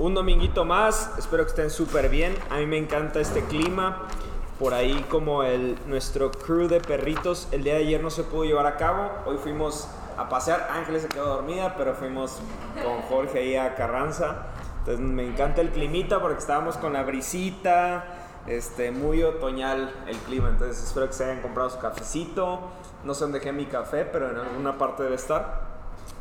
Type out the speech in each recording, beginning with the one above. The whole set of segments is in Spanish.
un dominguito más, espero que estén súper bien. A mí me encanta este clima. Por ahí como el, nuestro crew de perritos el día de ayer no se pudo llevar a cabo. Hoy fuimos a pasear. Ángeles se quedó dormida, pero fuimos con Jorge ahí a Carranza. Entonces me encanta el climita porque estábamos con la brisita. Este, muy otoñal el clima. Entonces espero que se hayan comprado su cafecito. No sé dónde dejé mi café, pero en alguna parte debe estar.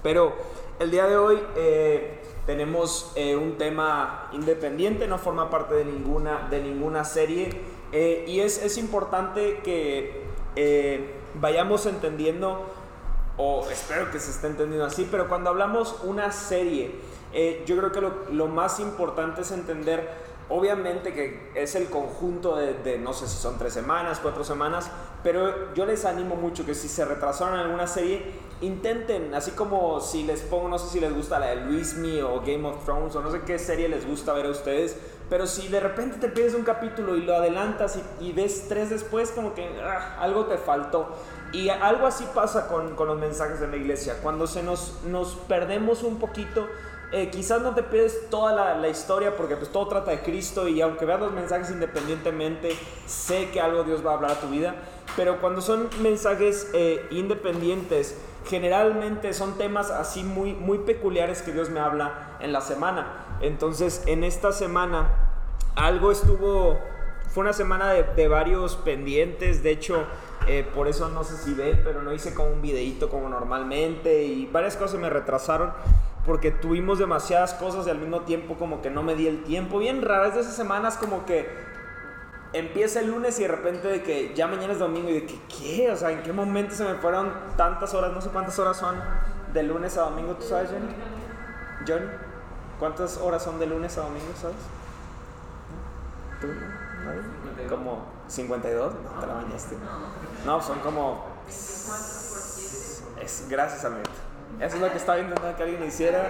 Pero el día de hoy... Eh, tenemos eh, un tema independiente, no forma parte de ninguna, de ninguna serie. Eh, y es, es, importante que eh, vayamos entendiendo, o espero que se esté entendiendo así, pero cuando hablamos una serie, yo creo que lo, lo más importante es entender Obviamente que es el conjunto de, no sé si son tres semanas, cuatro semanas, pero yo les animo mucho que si se retrasaron en alguna serie, intenten, así como si les pongo, no sé si les gusta la de Luismi o Game of Thrones o no sé qué serie les gusta ver a ustedes, pero si de repente te pides un capítulo y lo adelantas y, ves tres después, como que ah, algo te faltó. Y algo así pasa con, con, los mensajes de la iglesia. Cuando se nos, nos perdemos un poquito, eh, quizás no te pides toda la, historia porque pues todo trata de Cristo y aunque veas los mensajes independientemente, sé que algo Dios va a hablar a tu vida. Pero cuando son mensajes eh, independientes, generalmente son temas así muy, muy peculiares que Dios me habla en la semana. Entonces, en esta semana, algo estuvo, fue una semana de, de varios pendientes, de hecho, eh, por eso no sé si ven, pero no hice como un videito como normalmente y varias cosas me retrasaron porque tuvimos demasiadas cosas y al mismo tiempo como que no me di el tiempo. Bien raras de esas semanas como que empieza el lunes y de repente de que ya mañana es domingo y de que qué, o sea, en qué momento se me fueron tantas horas, no sé cuántas horas son de lunes a domingo, ¿tú sabes, Jenny? Johnny, ¿cuántas horas son de lunes a domingo, sabes? ¿Tú? ¿No? Como 52, no, te la bañaste. No, son como... Es gracias al eso es lo que estaba intentando que alguien hiciera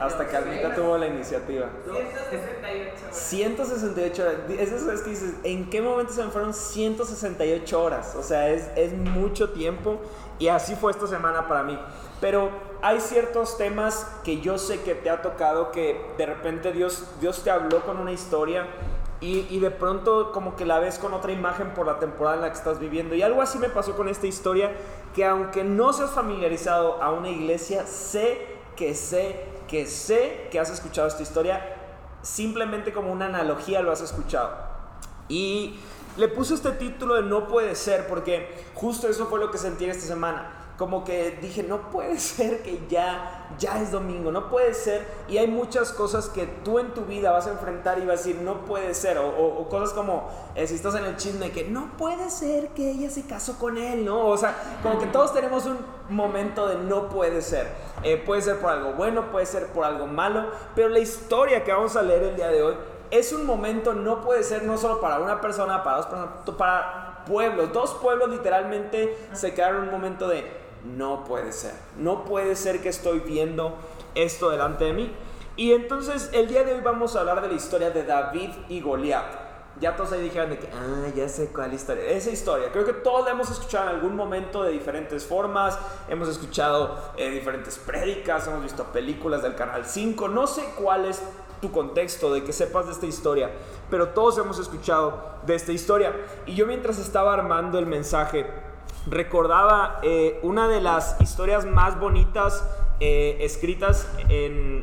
hasta que Almita tuvo la iniciativa. 168 horas. 168 horas. Eso es que dices, ¿en qué momento se me fueron 168 horas? O sea, es, es mucho tiempo y así fue esta semana para mí. Pero hay ciertos temas que yo sé que te ha tocado que de repente Dios, Dios te habló con una historia y, de pronto como que la ves con otra imagen por la temporada en la que estás viviendo. Y algo así me pasó con esta historia, que aunque no seas familiarizado a una iglesia, sé que sé que sé que has escuchado esta historia, simplemente como una analogía lo has escuchado. Y le puse este título de No puede ser, porque justo eso fue lo que sentí esta semana como que dije, no puede ser que ya, ya es domingo, no puede ser. Y hay muchas cosas que tú en tu vida vas a enfrentar y vas a decir, no puede ser. O, cosas como, eh, si estás en el chisme, que no puede ser que ella se casó con él, ¿no? O sea, como que todos tenemos un momento de no puede ser. Eh, puede ser por algo bueno, puede ser por algo malo, pero la historia que vamos a leer el día de hoy es un momento, no puede ser no solo para una persona, para dos personas, para pueblos. Dos pueblos literalmente se quedaron en un momento de no puede ser. No puede ser que estoy viendo esto delante de mí. Y entonces el día de hoy vamos a hablar de la historia de David y Goliat. Ya todos ahí dijeron de que, ah, ya sé cuál historia. Esa historia, creo que todos la hemos escuchado en algún momento de diferentes formas. Hemos escuchado eh, diferentes prédicas, hemos visto películas del Canal 5. No sé cuál es tu contexto de que sepas de esta historia, pero todos hemos escuchado de esta historia. Y yo mientras estaba armando el mensaje, recordaba eh, una de las historias más bonitas eh, escritas en,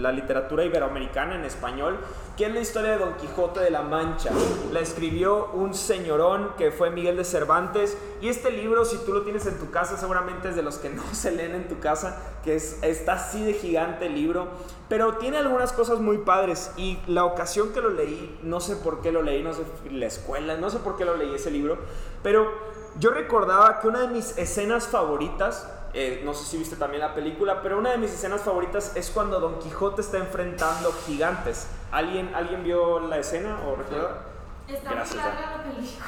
la literatura iberoamericana en español, que es la historia de Don Quijote de la Mancha. La escribió un señorón que fue Miguel de Cervantes y este libro, si tú lo tienes en tu casa, seguramente es de los que no se leen en tu casa, que es, está así de gigante el libro, pero tiene algunas cosas muy padres y la ocasión que lo leí, no sé por qué lo leí, no sé, la escuela, no sé por qué lo leí ese libro, pero yo recordaba que una de mis escenas favoritas, eh, no sé si viste también la película, pero una de mis escenas favoritas es cuando Don Quijote está enfrentando gigantes. ¿Alguien, ¿alguien vio la escena o recuerda? Está Gracias, larga la película.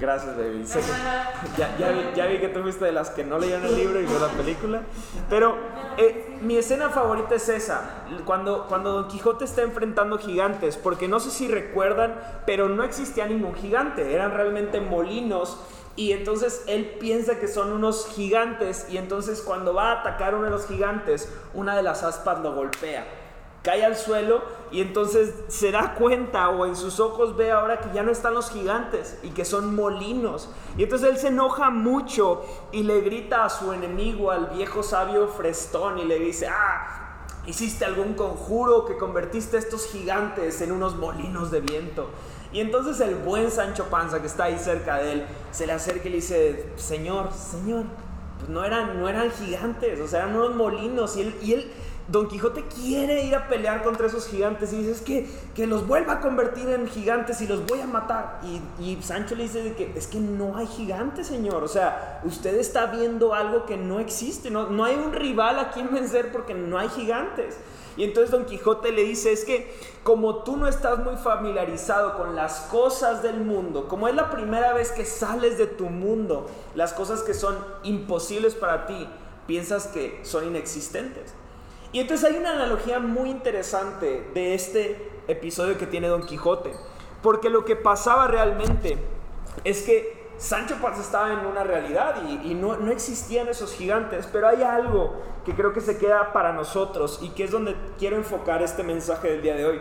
Gracias, baby. ya, ya, ya, vi que tú fuiste de las que no leyeron el libro y vio la película. Pero eh, mi escena favorita es esa, cuando, cuando Don Quijote está enfrentando gigantes, porque no sé si recuerdan, pero no existía ningún gigante, eran realmente molinos. Y entonces él piensa que son unos gigantes y entonces cuando va a atacar uno de los gigantes, una de las aspas lo golpea. Cae al suelo y entonces se da cuenta o en sus ojos ve ahora que ya no están los gigantes y que son molinos. Y entonces él se enoja mucho y le grita a su enemigo, al viejo sabio Frestón, y le dice, ah, hiciste algún conjuro que convertiste a estos gigantes en unos molinos de viento. Y entonces el buen Sancho Panza que está ahí cerca de él se le acerca y le dice, Señor, Señor, pues no eran, no eran gigantes, o sea, eran unos molinos. Y él, y él Don Quijote quiere ir a pelear contra esos gigantes y dice, es que, que los vuelva a convertir en gigantes y los voy a matar. Y, Sancho le dice que es que no hay gigantes, señor. O sea, usted está viendo algo que no existe. No, no hay un rival a quien vencer porque no hay gigantes. Y entonces Don Quijote le dice, es que como tú no estás muy familiarizado con las cosas del mundo, como es la primera vez que sales de tu mundo, las cosas que son imposibles para ti, piensas que son inexistentes. Y entonces hay una analogía muy interesante de este episodio que tiene Don Quijote, porque lo que pasaba realmente es que Sancho Panza estaba en una realidad y, no, no, existían esos gigantes, pero hay algo que creo que se queda para nosotros y que es donde quiero enfocar este mensaje del día de hoy.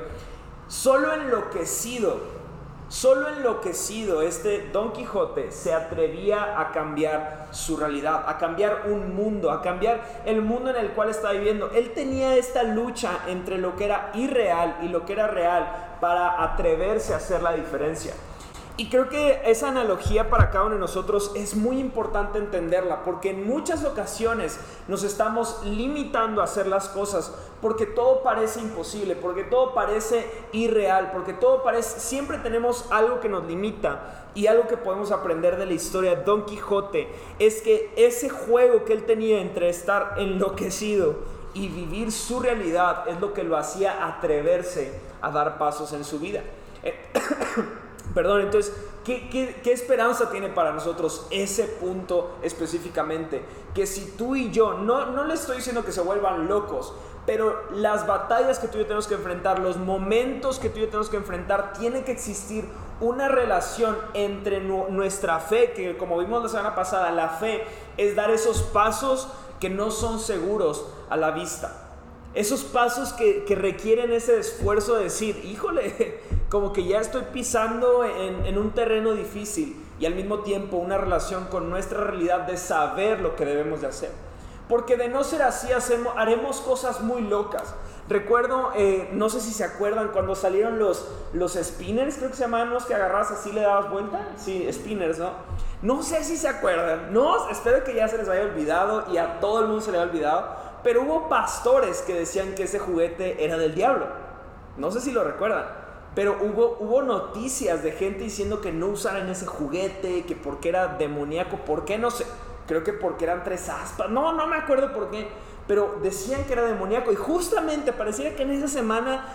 Solo enloquecido Solo enloquecido este Don Quijote se atrevía a cambiar su realidad, a cambiar un mundo, a cambiar el mundo en el cual está viviendo. Él tenía esta lucha entre lo que era irreal y lo que era real para atreverse a hacer la diferencia. Y creo que esa analogía para cada uno de nosotros es muy importante entenderla, porque en muchas ocasiones nos estamos limitando a hacer las cosas porque todo parece imposible, porque todo parece irreal, porque todo parece, siempre tenemos algo que nos limita y algo que podemos aprender de la historia de Don Quijote es que ese juego que él tenía entre estar enloquecido y vivir su realidad es lo que lo hacía atreverse a dar pasos en su vida. Eh, Perdón, entonces, ¿qué, esperanza tiene para nosotros ese punto específicamente? Que si tú y yo, no, no le estoy diciendo que se vuelvan locos, pero las batallas que tú y yo tenemos que enfrentar, los momentos que tú y yo tenemos que enfrentar, tiene que existir una relación entre nuestra fe, que como vimos la semana pasada, la fe es dar esos pasos que no son seguros a la vista. Esos pasos que, requieren ese esfuerzo de decir, híjole, como que ya estoy pisando en, un terreno difícil y al mismo tiempo una relación con nuestra realidad de saber lo que debemos de hacer. Porque de no ser así hacemos, haremos cosas muy locas. Recuerdo, eh, no sé si se acuerdan, cuando salieron los, los spinners, creo que se llamaban los que agarrabas así le dabas vuelta. Sí, spinners, ¿no? No sé si se acuerdan. No, espero que ya se les haya olvidado y a todo el mundo se le haya olvidado. Pero hubo pastores que decían que ese juguete era del diablo. No sé si lo recuerdan. Pero hubo, hubo noticias de gente diciendo que no usaran ese juguete, que porque era demoníaco, ¿por qué? No sé. Creo que porque eran tres aspas. No, no me acuerdo por qué. Pero decían que era demoníaco. Y justamente pareciera que en esa semana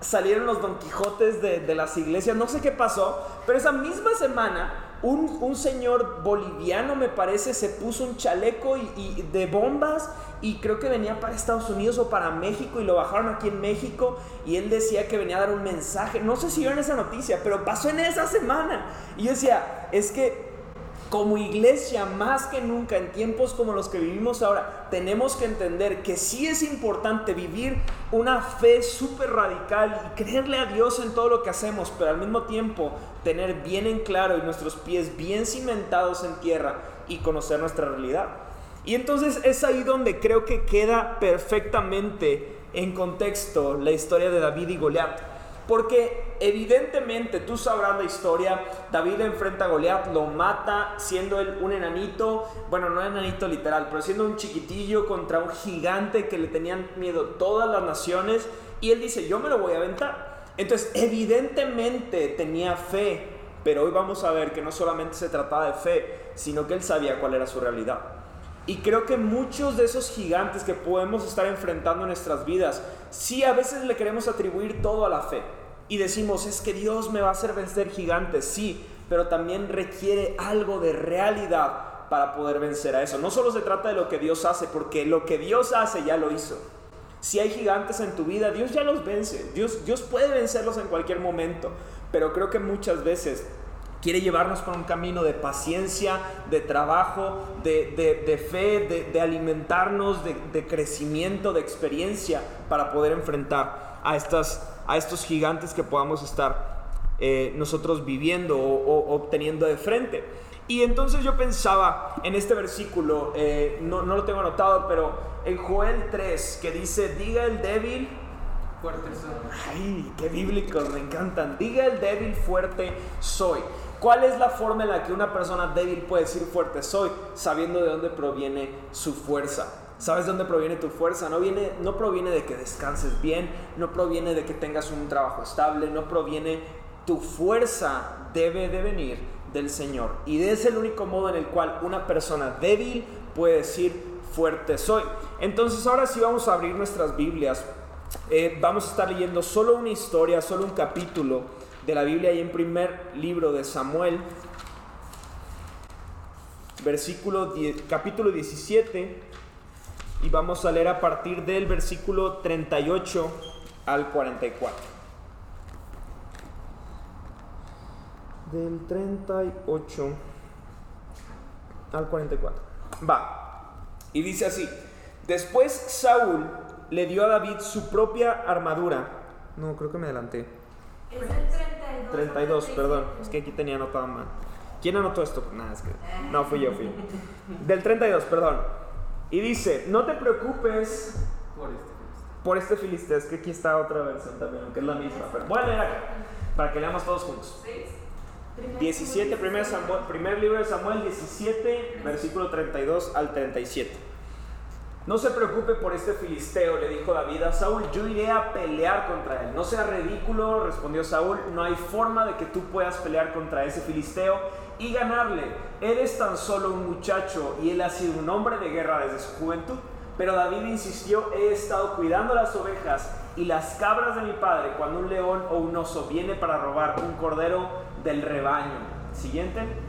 salieron los Don Quijotes de, las iglesias. No sé qué pasó. Pero esa misma semana un, un, señor boliviano, me parece, se puso un chaleco y, de bombas y creo que venía para Estados Unidos o para México y lo bajaron aquí en México y él decía que venía a dar un mensaje. No sé si en esa noticia, pero pasó en esa semana. Y yo decía, es que como iglesia, más que nunca, en tiempos como los que vivimos ahora, tenemos que entender que sí es importante vivir una fe súper radical y creerle a Dios en todo lo que hacemos, pero al mismo tiempo tener bien en claro y nuestros pies bien cimentados en tierra y conocer nuestra realidad. Y entonces es ahí donde creo que queda perfectamente en contexto la historia de David y Goliat. Porque evidentemente tú sabrás la historia, David enfrenta a Goliat, lo mata siendo él un enanito, bueno, no enanito literal, pero siendo un chiquitillo contra un gigante que le tenían miedo todas las naciones, y él dice, yo me lo voy a aventar. Entonces, evidentemente tenía fe, pero hoy vamos a ver que no solamente se trataba de fe, sino que él sabía cuál era su realidad. Y creo que muchos de esos gigantes que podemos estar enfrentando en nuestras vidas, sí a veces le queremos atribuir todo a la fe. Y decimos, es que Dios me va a hacer vencer gigantes, sí, pero también requiere algo de realidad para poder vencer a eso. No solo se trata de lo que Dios hace, porque lo que Dios hace ya lo hizo. Si hay gigantes en tu vida, Dios ya los vence. Dios, Dios puede vencerlos en cualquier momento. Pero creo que muchas veces Quiere llevarnos por un camino de paciencia, de trabajo, de, fe, de, alimentarnos, de, crecimiento, de experiencia para poder enfrentar a, estas, a estos gigantes que podamos estar eh, nosotros viviendo o, obteniendo de frente. Y entonces yo pensaba en este versículo, eh, no, no, lo tengo anotado, pero en Joel 3, que dice, diga el débil, fuerte soy. Ay, qué bíblicos, me encantan. Diga el débil, fuerte soy. ¿Cuál es la forma en la que una persona débil puede decir fuerte soy? Sabiendo de dónde proviene su fuerza. ¿Sabes de dónde proviene tu fuerza? No, viene, no proviene de que descanses bien, no proviene de que tengas un trabajo estable, no proviene... Tu fuerza debe de venir del Señor. Y es el único modo en el cual una persona débil puede decir fuerte soy. Entonces ahora sí vamos a abrir nuestras Biblias. Eh, vamos a estar leyendo solo una historia, solo un capítulo de la Biblia y en primer libro de Samuel, versículo capítulo 17, y vamos a leer a partir del versículo 38 al 44. Del 38 al 44. Va. Y dice así, después Saúl le dio a David su propia armadura. No, creo que me adelanté. Es el 32. 32, perdón. Es que aquí tenía anotado mal. ¿Quién anotó esto? Nada, es que. No, fui yo, fui. Del 32, perdón. Y dice: No te preocupes por este filisteo. Es que aquí está otra versión también, aunque es la misma. Pero voy a leer acá, para que leamos todos juntos. 17, primer, primer libro de Samuel, 17, versículo 32 al 37. No se preocupe por este filisteo, le dijo David a Saúl, yo iré a pelear contra él. No sea ridículo, respondió Saúl, no hay forma de que tú puedas pelear contra ese filisteo y ganarle. Eres tan solo un muchacho y él ha sido un hombre de guerra desde su juventud. Pero David insistió, he estado cuidando las ovejas y las cabras de mi padre cuando un león o un oso viene para robar un cordero del rebaño. Siguiente.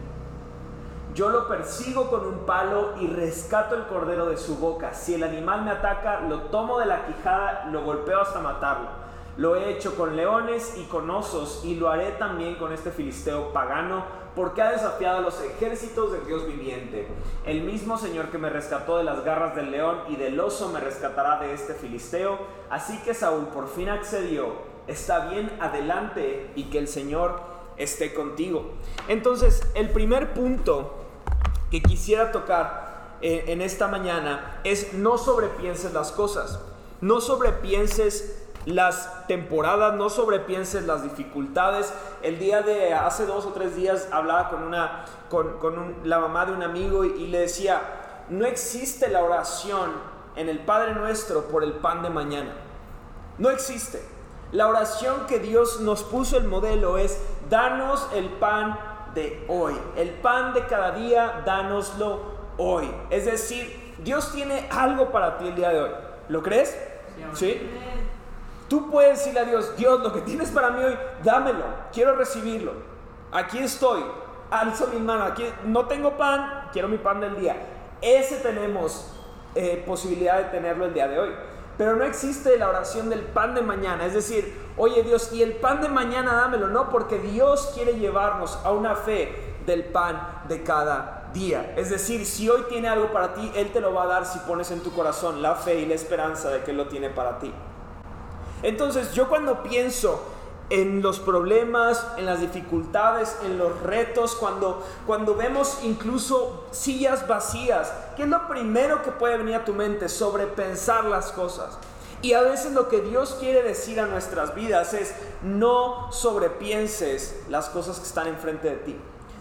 Yo lo persigo con un palo y rescato el cordero de su boca. Si el animal me ataca, lo tomo de la quijada, lo golpeo hasta matarlo. Lo he hecho con leones y con osos y lo haré también con este filisteo pagano porque ha desafiado a los ejércitos del Dios viviente. El mismo Señor que me rescató de las garras del león y del oso me rescatará de este filisteo. Así que Saúl por fin accedió. Está bien, adelante y que el Señor esté contigo. Entonces, el primer punto que quisiera tocar eh, en esta mañana es no sobrepienses las cosas, no sobrepienses las temporadas, no sobrepienses las dificultades. El día de hace dos o tres días hablaba con, una, con, la mamá de un amigo y, y le decía, no existe la oración en el Padre nuestro por el pan de mañana. No existe. La oración que Dios nos puso el modelo es, danos el pan de hoy. El pan de cada día, dánoslo hoy. Es decir, Dios tiene algo para ti el día de hoy. ¿Lo crees? ¿Sí? Tú puedes decirle a Dios, Dios, lo que tienes para mí hoy, dámelo. Quiero recibirlo. Aquí estoy. Alzo mi mano. Aquí no tengo pan, quiero mi pan del día. Ese tenemos eh, posibilidad de tenerlo el día de hoy. Pero no existe la oración del pan de mañana. Es decir, oye Dios, y el pan de mañana dámelo. No, porque Dios quiere llevarnos a una fe del pan de cada día. Es decir, si hoy tiene algo para ti, Él te lo va a dar si pones en tu corazón la fe y la esperanza de que Él lo tiene para ti. Entonces yo cuando pienso en los problemas, en las dificultades, en los retos, cuando, cuando vemos incluso sillas vacías, ¿qué es lo primero que puede venir a tu mente? Sobrepensar las cosas. Y a veces lo que Dios quiere decir a nuestras vidas es, no sobrepienses las cosas que están enfrente de ti.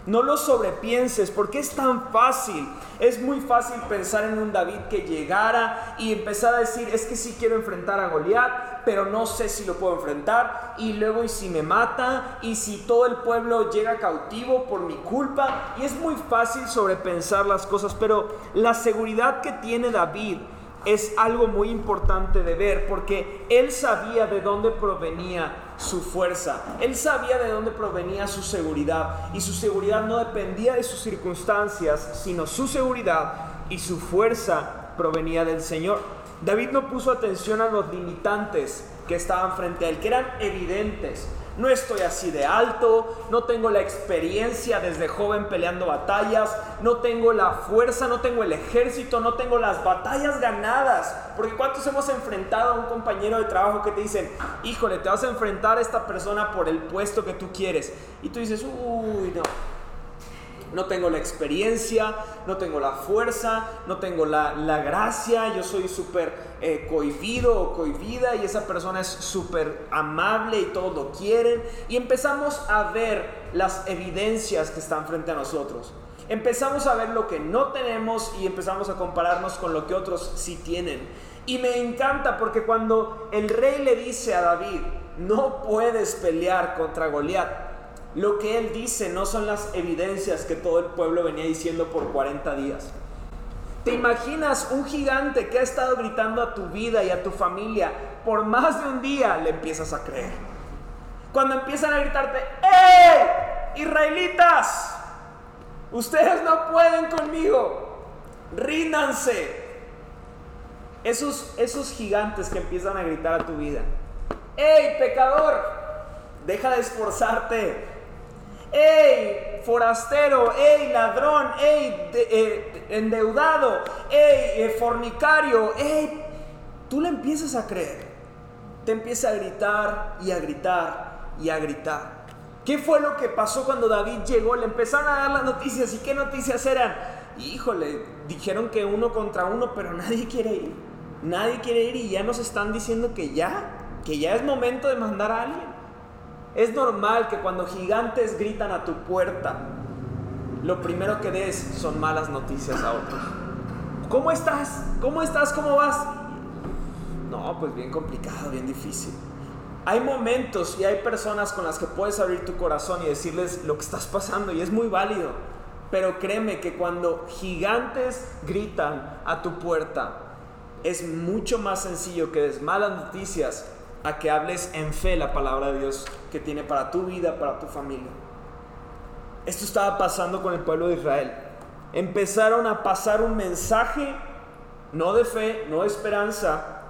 No lo sobrepienses porque es tan fácil. Es muy fácil pensar en un David que llegara y empezar a decir, es que sí quiero enfrentar a Goliat, pero no sé si lo puedo enfrentar. Y luego, ¿y si me mata? ¿Y si todo el pueblo llega cautivo por mi culpa? Y es muy fácil sobrepensar las cosas, pero la seguridad que tiene David es algo muy importante de ver porque él sabía de dónde provenía su fuerza, él sabía de dónde provenía su seguridad y su seguridad no dependía de sus circunstancias, sino su seguridad y su fuerza provenía del Señor. David no puso atención a los limitantes que estaban frente a él, que eran evidentes. No estoy así de alto, no tengo la experiencia desde joven peleando batallas, no tengo la fuerza, no tengo el ejército, no tengo las batallas ganadas. Porque ¿cuántos hemos enfrentado a un compañero de trabajo que te dicen, híjole, te vas a enfrentar a esta persona por el puesto que tú quieres? Y tú dices, uy, no, no tengo la experiencia, no tengo la fuerza, no tengo la, gracia, yo soy súper eh, cohibido o cohibida y esa persona es súper amable y todos lo quieren. Y empezamos a ver las evidencias que están frente a nosotros. Empezamos a ver lo que no tenemos y empezamos a compararnos con lo que otros sí tienen. Y me encanta porque cuando el rey le dice a David, no puedes pelear contra Goliat, lo que él dice no son las evidencias que todo el pueblo venía diciendo por 40 días. ¿Te imaginas un gigante que ha estado gritando a tu vida y a tu familia por más de un día? Le empiezas a creer. Cuando empiezan a gritarte, ¡Eh! Israelitas, ustedes no pueden conmigo, ríndanse. Esos, esos gigantes que empiezan a gritar a tu vida, ¡Ey, pecador! Deja de esforzarte, ¡Ey, forastero! ¡Ey, ladrón! ¡Ey, eh, endeudado! ¡Ey, eh, fornicario! ¡Ey! Tú le empiezas a creer. Te empieza a gritar y a gritar y a gritar. ¿Qué fue lo que pasó cuando David llegó? Le empezaron a dar las noticias. ¿Y qué noticias eran? Híjole, dijeron que uno contra uno, pero nadie quiere ir. Nadie quiere ir y ya nos están diciendo que ya, que ya es momento de mandar a alguien. Es normal que cuando gigantes gritan a tu puerta, lo primero que des son malas noticias a otros. ¿Cómo estás? ¿Cómo estás? ¿Cómo vas? No, pues bien complicado, bien difícil. Hay momentos y hay personas con las que puedes abrir tu corazón y decirles lo que estás pasando y es muy válido. Pero créeme que cuando gigantes gritan a tu puerta, es mucho más sencillo que des malas noticias a que hables en fe la palabra de Dios que tiene para tu vida, para tu familia. Esto estaba pasando con el pueblo de Israel. Empezaron a pasar un mensaje, no de fe, no de esperanza,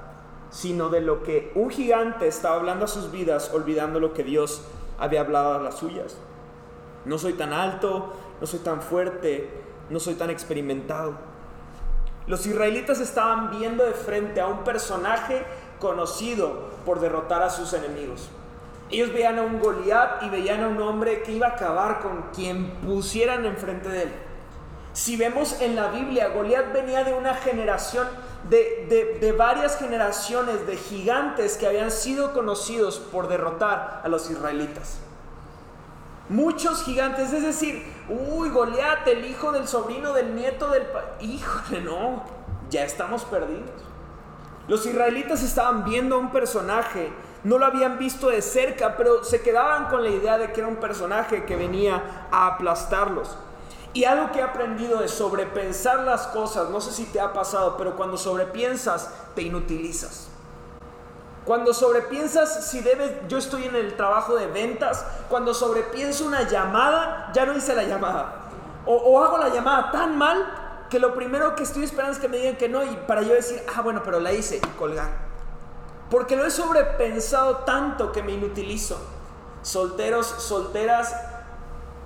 sino de lo que un gigante estaba hablando a sus vidas, olvidando lo que Dios había hablado a las suyas. No soy tan alto, no soy tan fuerte, no soy tan experimentado. Los israelitas estaban viendo de frente a un personaje conocido por derrotar a sus enemigos. Ellos veían a un Goliat y veían a un hombre que iba a acabar con quien pusieran enfrente de él. Si vemos en la Biblia, Goliat venía de una generación, de, de, varias generaciones de gigantes que habían sido conocidos por derrotar a los israelitas. Muchos gigantes, es decir, uy, Goliat, el hijo del sobrino del nieto del... Híjole, no, ya estamos perdidos. Los israelitas estaban viendo a un personaje, no lo habían visto de cerca, pero se quedaban con la idea de que era un personaje que venía a aplastarlos. Y algo que he aprendido es sobrepensar las cosas, no sé si te ha pasado, pero cuando sobrepiensas, te inutilizas. Cuando sobrepiensas si debes, yo estoy en el trabajo de ventas, cuando sobrepienso una llamada, ya no hice la llamada. O, o hago la llamada tan mal que lo primero que estoy esperando es que me digan que no y para yo decir, ah, bueno, pero la hice y colgar. Porque lo he sobrepensado tanto que me inutilizo. Solteros, solteras,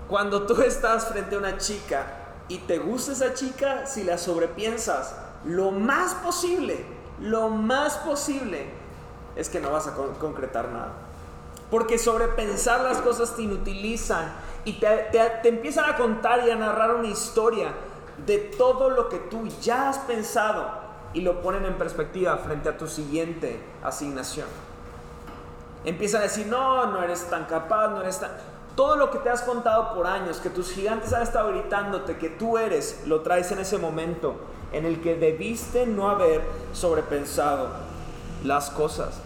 cuando tú estás frente a una chica y te gusta esa chica, si la sobrepiensas, lo más posible, lo más posible es que no vas a concretar nada. Porque sobrepensar las cosas te inutilizan y te, te empiezan a contar y a narrar una historia de todo lo que tú ya has pensado y lo ponen en perspectiva frente a tu siguiente asignación. Empiezan a decir, no, no eres tan capaz, no eres tan... Todo lo que te has contado por años, que tus gigantes han estado gritándote que tú eres, lo traes en ese momento en el que debiste no haber sobrepensado las cosas.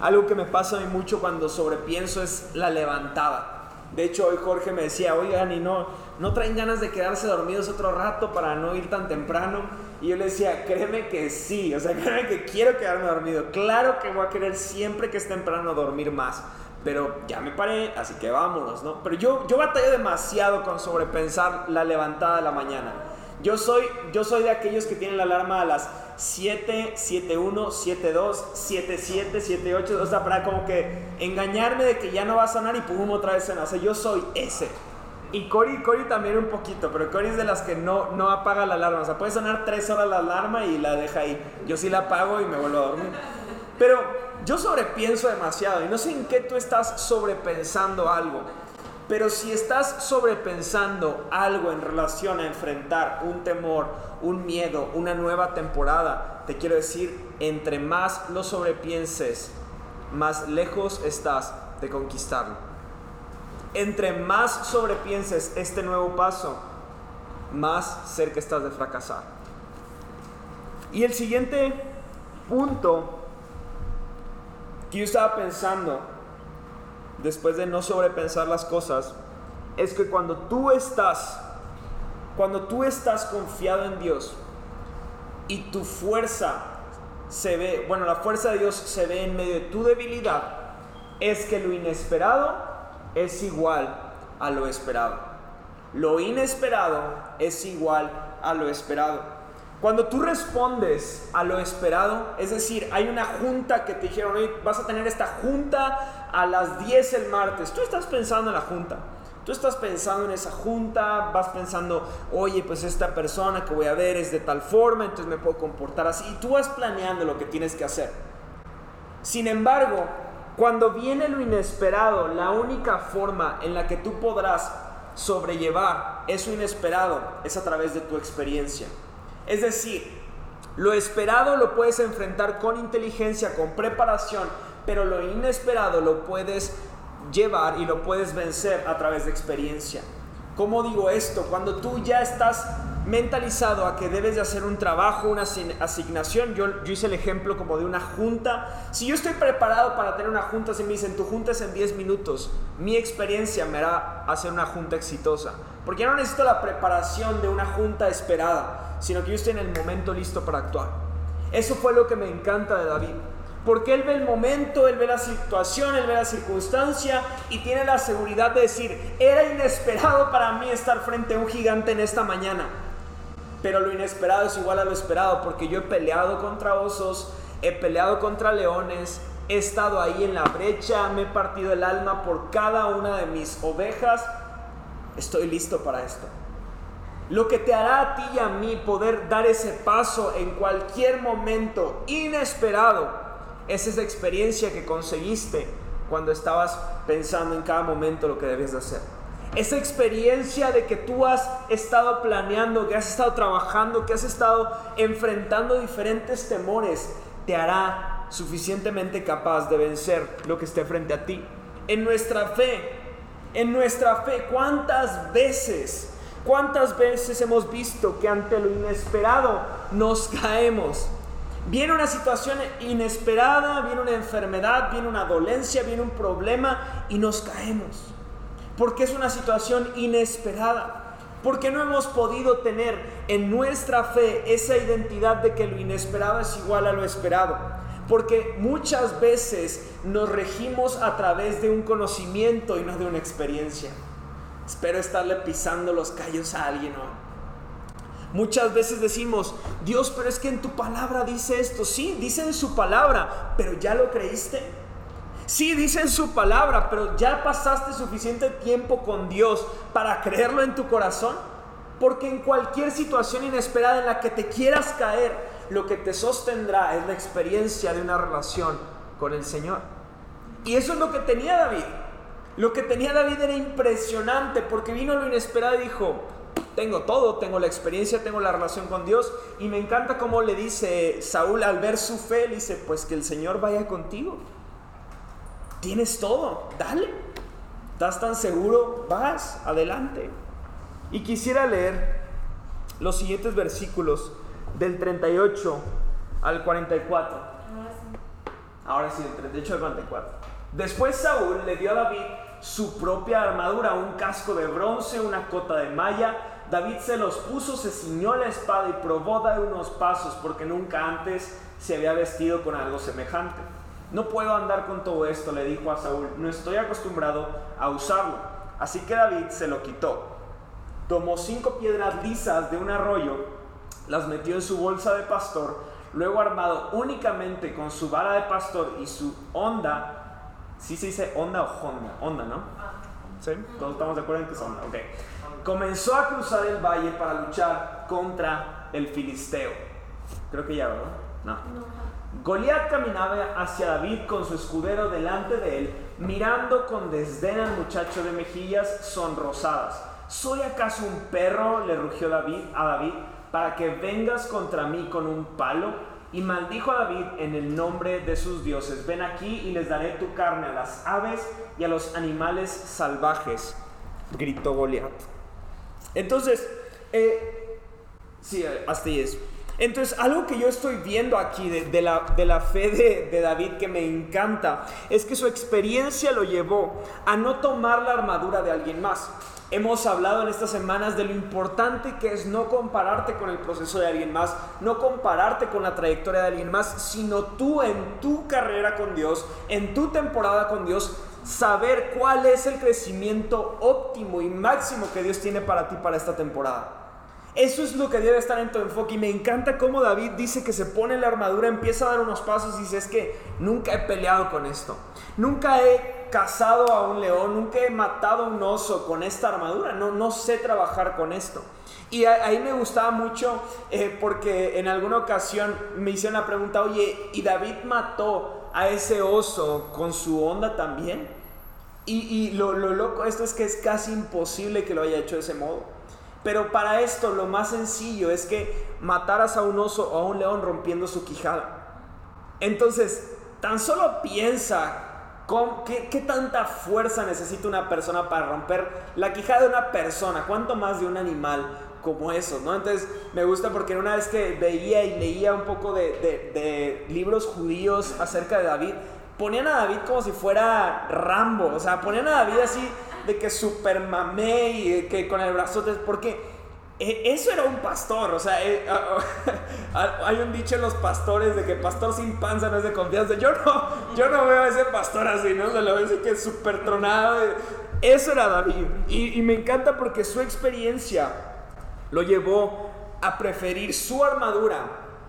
Algo que me pasa a mí mucho cuando sobrepienso es la levantada. De hecho, hoy Jorge me decía, oigan, y no, no traen ganas de quedarse dormidos otro rato para no ir tan temprano. Y yo le decía, créeme que sí, o sea, créeme que quiero quedarme dormido. Claro que voy a querer siempre que es temprano dormir más. Pero ya me paré, así que vámonos, ¿no? Pero yo, yo batallo demasiado con sobrepensar la levantada de la mañana. Yo soy, yo soy de aquellos que tienen la alarma a las 7, 7, 1, 7, 2, 7, 7, 7, 8. O sea, para como que engañarme de que ya no va a sonar y pum, otra vez suena. O sea, yo soy ese. Y Cory, Cory también un poquito, pero Cory es de las que no, no apaga la alarma. O sea, puede sonar 3 horas la alarma y la deja ahí. Yo sí la apago y me vuelvo a dormir. Pero yo sobrepienso demasiado y no sé en qué tú estás sobrepensando algo. Pero si estás sobrepensando algo en relación a enfrentar un temor, un miedo, una nueva temporada, te quiero decir, entre más lo sobrepienses, más lejos estás de conquistarlo. Entre más sobrepienses este nuevo paso, más cerca estás de fracasar. Y el siguiente punto que yo estaba pensando después de no sobrepensar las cosas, es que cuando tú estás, cuando tú estás confiado en Dios y tu fuerza se ve, bueno, la fuerza de Dios se ve en medio de tu debilidad, es que lo inesperado es igual a lo esperado. Lo inesperado es igual a lo esperado. Cuando tú respondes a lo esperado, es decir, hay una junta que te dijeron, hoy vas a tener esta junta a las 10 el martes, tú estás pensando en la junta. Tú estás pensando en esa junta, vas pensando, oye, pues esta persona que voy a ver es de tal forma, entonces me puedo comportar así. Y tú vas planeando lo que tienes que hacer. Sin embargo, cuando viene lo inesperado, la única forma en la que tú podrás sobrellevar eso inesperado es a través de tu experiencia. Es decir, lo esperado lo puedes enfrentar con inteligencia, con preparación, pero lo inesperado lo puedes llevar y lo puedes vencer a través de experiencia. ¿Cómo digo esto? Cuando tú ya estás mentalizado a que debes de hacer un trabajo, una asignación, yo, yo hice el ejemplo como de una junta. Si yo estoy preparado para tener una junta, si me dicen tu junta es en 10 minutos, mi experiencia me hará hacer una junta exitosa. Porque yo no necesito la preparación de una junta esperada, sino que yo estoy en el momento listo para actuar. Eso fue lo que me encanta de David. Porque él ve el momento, él ve la situación, él ve la circunstancia y tiene la seguridad de decir, era inesperado para mí estar frente a un gigante en esta mañana. Pero lo inesperado es igual a lo esperado porque yo he peleado contra osos, he peleado contra leones, he estado ahí en la brecha, me he partido el alma por cada una de mis ovejas estoy listo para esto. Lo que te hará a ti y a mí poder dar ese paso en cualquier momento inesperado es esa experiencia que conseguiste cuando estabas pensando en cada momento lo que debías de hacer. Esa experiencia de que tú has estado planeando, que has estado trabajando, que has estado enfrentando diferentes temores, te hará suficientemente capaz de vencer lo que esté frente a ti. En nuestra fe en nuestra fe. ¿Cuántas veces, cuántas veces hemos visto que ante lo inesperado nos caemos? Viene una situación inesperada, viene una enfermedad, viene una dolencia, viene un problema y nos caemos. Porque es una situación inesperada. Porque no hemos podido tener en nuestra fe esa identidad de que lo inesperado es igual a lo esperado. Porque muchas veces nos regimos a través de un conocimiento y no de una experiencia. Espero estarle pisando los callos a alguien Muchas veces decimos, Dios, pero es que en tu palabra dice esto. Sí, dice en su palabra, pero ¿ya lo creíste? Sí, dice en su palabra, pero ¿ya pasaste suficiente tiempo con Dios para creerlo en tu corazón? Porque en cualquier situación inesperada en la que te quieras caer, lo que te sostendrá es la experiencia de una relación con el Señor. Y eso es lo que tenía David. Lo que tenía David era impresionante porque vino lo inesperado y dijo, tengo todo, tengo la experiencia, tengo la relación con Dios. Y me encanta cómo le dice Saúl al ver su fe, dice, pues que el Señor vaya contigo. Tienes todo, dale. ¿Estás tan seguro? Vas, adelante. Y quisiera leer los siguientes versículos del 38 al 44. Ahora sí, del 38 al 44. Después Saúl le dio a David su propia armadura, un casco de bronce, una cota de malla. David se los puso, se ciñó la espada y probó dar unos pasos porque nunca antes se había vestido con algo semejante. No puedo andar con todo esto, le dijo a Saúl, no estoy acostumbrado a usarlo. Así que David se lo quitó tomó cinco piedras lisas de un arroyo, las metió en su bolsa de pastor, luego armado únicamente con su vara de pastor y su onda, ¿sí se dice onda o honda? Onda, ¿no? ¿Sí? Todos estamos de acuerdo en que es onda, ok. Comenzó a cruzar el valle para luchar contra el filisteo. Creo que ya, ¿verdad? No. Goliat caminaba hacia David con su escudero delante de él, mirando con desdén al muchacho de mejillas sonrosadas. ¿Soy acaso un perro? le rugió David a David, para que vengas contra mí con un palo. Y maldijo a David en el nombre de sus dioses. Ven aquí y les daré tu carne a las aves y a los animales salvajes, gritó Goliat. Entonces, eh, sí, así es. Entonces, algo que yo estoy viendo aquí de, la, de la, fe de, de, David que me encanta es que su experiencia lo llevó a no tomar la armadura de alguien más. Hemos hablado en estas semanas de lo importante que es no compararte con el proceso de alguien más, no compararte con la trayectoria de alguien más, sino tú en tu carrera con Dios, en tu temporada con Dios, saber cuál es el crecimiento óptimo y máximo que Dios tiene para ti para esta temporada. Eso es lo que debe estar en tu enfoque. Y me encanta cómo David dice que se pone la armadura, empieza a dar unos pasos y dice, es que nunca he peleado con esto. Nunca he cazado a un león, nunca he matado a un oso con esta armadura. No, no sé trabajar con esto. Y ahí me gustaba mucho eh, porque en alguna ocasión me hicieron la pregunta, oye, ¿y David mató a ese oso con su onda también? Y, y lo, lo loco esto es que es casi imposible que lo haya hecho de ese modo. Pero para esto lo más sencillo es que mataras a un oso o a un león rompiendo su quijada. Entonces, tan solo piensa qué, qué, tanta fuerza necesita una persona para romper la quijada de una persona, cuánto más de un animal como eso, ¿no? Entonces me gusta porque una vez que veía y leía un poco de, de, de libros judíos acerca de David, ponían a David como si fuera Rambo, o sea, ponían a David así de que super mamé y que con el brazote, porque eh, eso era un pastor, o sea, eh, hay un dicho en los pastores de que pastor sin panza no es de confianza. Yo no, yo no veo a ese pastor así, ¿no? Se lo veo así que es súper tronado. Eso era David. Y, y me encanta porque su experiencia lo llevó a preferir su armadura,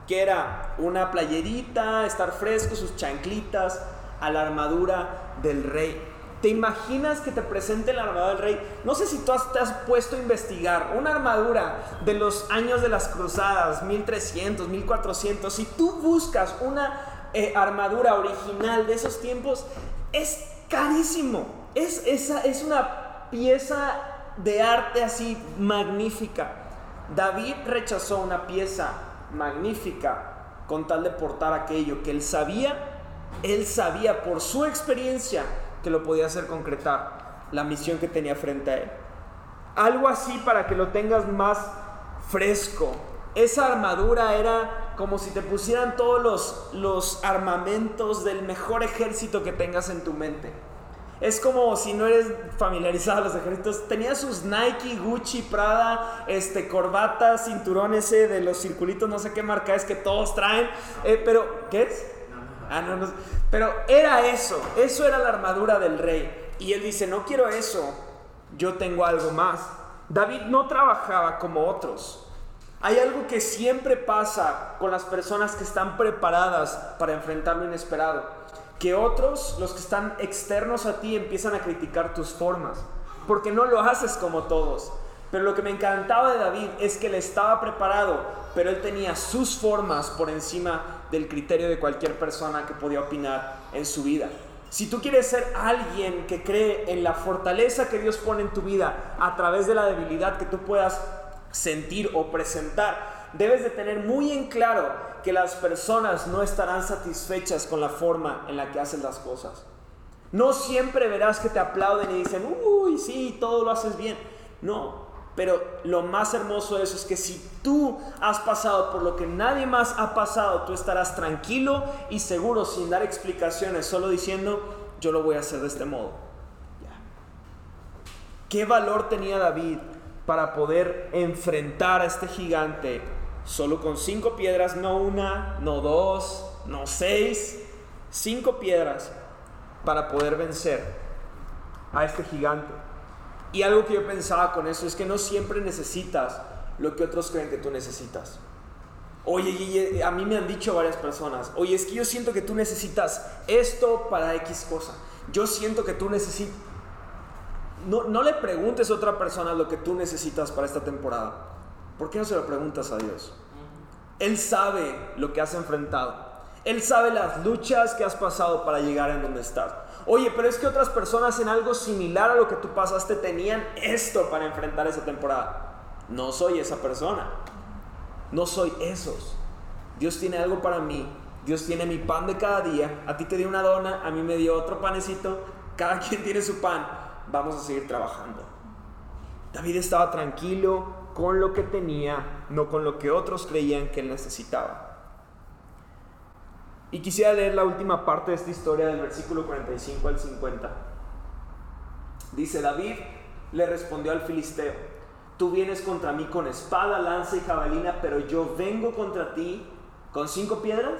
que era una playerita, estar fresco, sus chanclitas, a la armadura del rey. ¿Te imaginas que te presente la armadura del rey? No sé si tú te has puesto a investigar una armadura de los años de las cruzadas, 1300, 1400. Si tú buscas una eh, armadura original de esos tiempos, es carísimo. Es, esa, es una pieza de arte así magnífica. David rechazó una pieza magnífica con tal de portar aquello que él sabía, él sabía por su experiencia que lo podía hacer concretar la misión que tenía frente a él. Algo así para que lo tengas más fresco. Esa armadura era como si te pusieran todos los, los armamentos del mejor ejército que tengas en tu mente. Es como si no eres familiarizado a los ejércitos. Tenía sus Nike, Gucci, Prada, este, corbata, cinturón ese de los circulitos, no sé qué marca es que todos traen. Eh, pero, ¿qué es? Ah. Pero era eso, eso era la armadura del rey. Y él dice, no quiero eso, yo tengo algo más. David no trabajaba como otros. Hay algo que siempre pasa con las personas que están preparadas para enfrentar lo inesperado. Que otros, los que están externos a ti, empiezan a criticar tus formas. Porque no lo haces como todos. Pero lo que me encantaba de David es que él estaba preparado, pero él tenía sus formas por encima del criterio de cualquier persona que podía opinar en su vida. Si tú quieres ser alguien que cree en la fortaleza que Dios pone en tu vida a través de la debilidad que tú puedas sentir o presentar, debes de tener muy en claro que las personas no estarán satisfechas con la forma en la que haces las cosas. No siempre verás que te aplauden y dicen, uy, sí, todo lo haces bien. No, pero lo más hermoso de eso es que si tú has pasado por lo que nadie más ha pasado, tú estarás tranquilo y seguro sin dar explicaciones, solo diciendo, yo lo voy a hacer de este modo. ¿Qué valor tenía David para poder enfrentar a este gigante solo con cinco piedras, no una, no dos, no seis, cinco piedras para poder vencer a este gigante? Y algo que yo pensaba con eso es que no siempre necesitas lo que otros creen que tú necesitas. Oye, a mí me han dicho varias personas, oye, es que yo siento que tú necesitas esto para X cosa. Yo siento que tú necesitas... No, no le preguntes a otra persona lo que tú necesitas para esta temporada. ¿Por qué no se lo preguntas a Dios? Él sabe lo que has enfrentado. Él sabe las luchas que has pasado para llegar en donde estás. Oye, pero es que otras personas en algo similar a lo que tú pasaste tenían esto para enfrentar esa temporada. No soy esa persona. No soy esos. Dios tiene algo para mí. Dios tiene mi pan de cada día. A ti te dio una dona, a mí me dio otro panecito. Cada quien tiene su pan. Vamos a seguir trabajando. David estaba tranquilo con lo que tenía, no con lo que otros creían que él necesitaba. Y quisiera leer la última parte de esta historia del versículo 45 al 50. Dice David le respondió al filisteo, tú vienes contra mí con espada, lanza y jabalina, pero yo vengo contra ti con cinco piedras.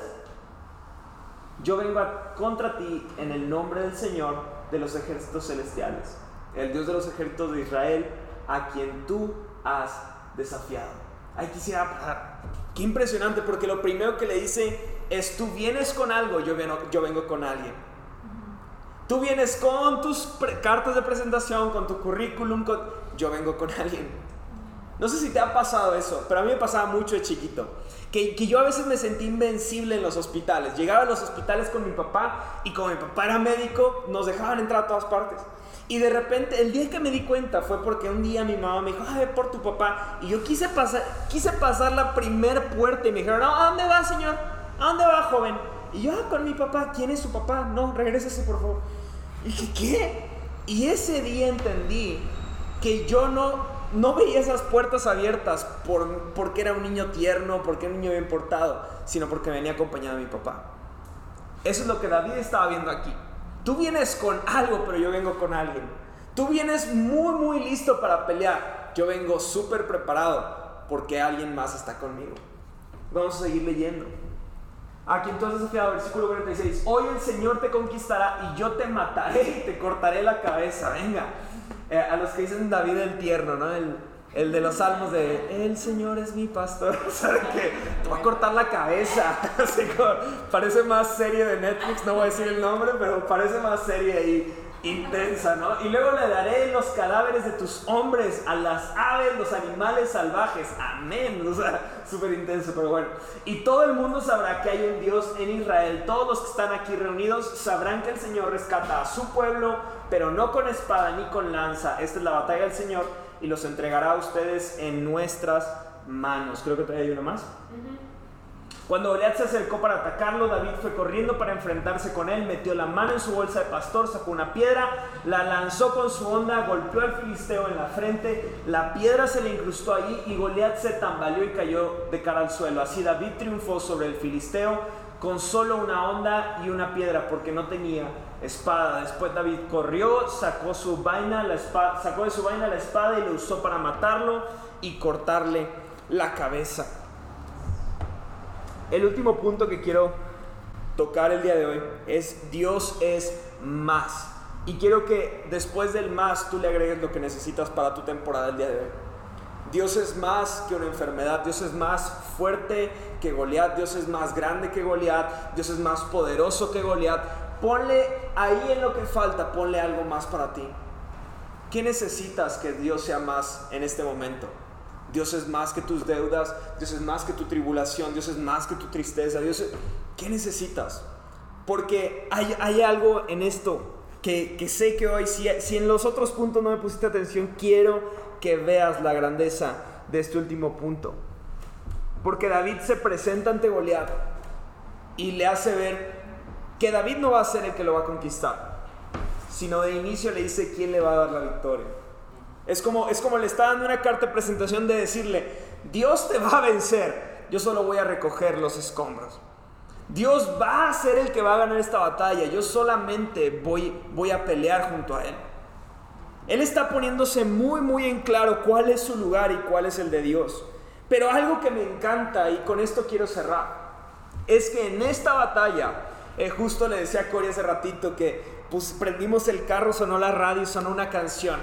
Yo vengo contra ti en el nombre del Señor de los ejércitos celestiales, el Dios de los ejércitos de Israel, a quien tú has desafiado. Ahí quisiera parar. Qué impresionante, porque lo primero que le dice es, tú vienes con algo, yo vengo, yo vengo con alguien. Tú vienes con tus cartas de presentación, con tu currículum, yo vengo con alguien. No sé si te ha pasado eso, pero a mí me pasaba mucho de chiquito. Que, que, yo a veces me sentí invencible en los hospitales. Llegaba a los hospitales con mi papá y como mi papá era médico, nos dejaban entrar a todas partes. Y de repente, el día que me di cuenta fue porque un día mi mamá me dijo, ay, por tu papá. Y yo quise pasar, quise pasar la primer puerta y me dijeron, no, ¿a dónde va, señor? ¿A dónde va, joven? Y yo, ah, con mi papá. ¿Quién es su papá? No, regrésese, por favor. Y dije, ¿qué? Y ese día entendí que yo no, no veía esas puertas abiertas por, porque era un niño tierno, porque era un niño bien portado, sino porque venía acompañado de mi papá. Eso es lo que David estaba viendo aquí. Tú vienes con algo, pero yo vengo con alguien. Tú vienes muy, muy listo para pelear. Yo vengo súper preparado porque alguien más está conmigo. Vamos a seguir leyendo. Aquí entonces, versículo 46. Hoy el Señor te conquistará y yo te mataré y te cortaré la cabeza. Venga. Eh, a los que dicen David el tierno, ¿no? El, el de los salmos de El Señor es mi pastor. ¿Saben qué? Te va a cortar la cabeza. parece más serie de Netflix, no voy a decir el nombre, pero parece más serie ahí intensa, ¿no? Y luego le daré los cadáveres de tus hombres a las aves, los animales salvajes. Amén. O sea, súper intenso, pero bueno. Y todo el mundo sabrá que hay un Dios en Israel. Todos los que están aquí reunidos sabrán que el Señor rescata a su pueblo, pero no con espada ni con lanza. Esta es la batalla del Señor y los entregará a ustedes en nuestras manos. Creo que todavía hay uno más. Cuando Goliat se acercó para atacarlo, David fue corriendo para enfrentarse con él, metió la mano en su bolsa de pastor, sacó una piedra, la lanzó con su onda, golpeó al filisteo en la frente, la piedra se le incrustó allí y Goliat se tambaleó y cayó de cara al suelo. Así David triunfó sobre el filisteo con solo una onda y una piedra porque no tenía espada. Después David corrió, sacó, su vaina, la espada, sacó de su vaina la espada y la usó para matarlo y cortarle la cabeza. El último punto que quiero tocar el día de hoy es Dios es más. Y quiero que después del más tú le agregues lo que necesitas para tu temporada el día de hoy. Dios es más que una enfermedad, Dios es más fuerte que Goliat, Dios es más grande que Goliat, Dios es más poderoso que Goliat. Ponle ahí en lo que falta, ponle algo más para ti. ¿Qué necesitas que Dios sea más en este momento? Dios es más que tus deudas, Dios es más que tu tribulación, Dios es más que tu tristeza. Dios ¿Qué necesitas? Porque hay, hay algo en esto que, que sé que hoy, si, si en los otros puntos no me pusiste atención, quiero que veas la grandeza de este último punto. Porque David se presenta ante Goliat y le hace ver que David no va a ser el que lo va a conquistar, sino de inicio le dice quién le va a dar la victoria. Es como, es como le está dando una carta de presentación de decirle, Dios te va a vencer, yo solo voy a recoger los escombros. Dios va a ser el que va a ganar esta batalla, yo solamente voy, voy a pelear junto a Él. Él está poniéndose muy, muy en claro cuál es su lugar y cuál es el de Dios. Pero algo que me encanta, y con esto quiero cerrar, es que en esta batalla, eh, justo le decía a Cory hace ratito que pues prendimos el carro, sonó la radio, sonó una canción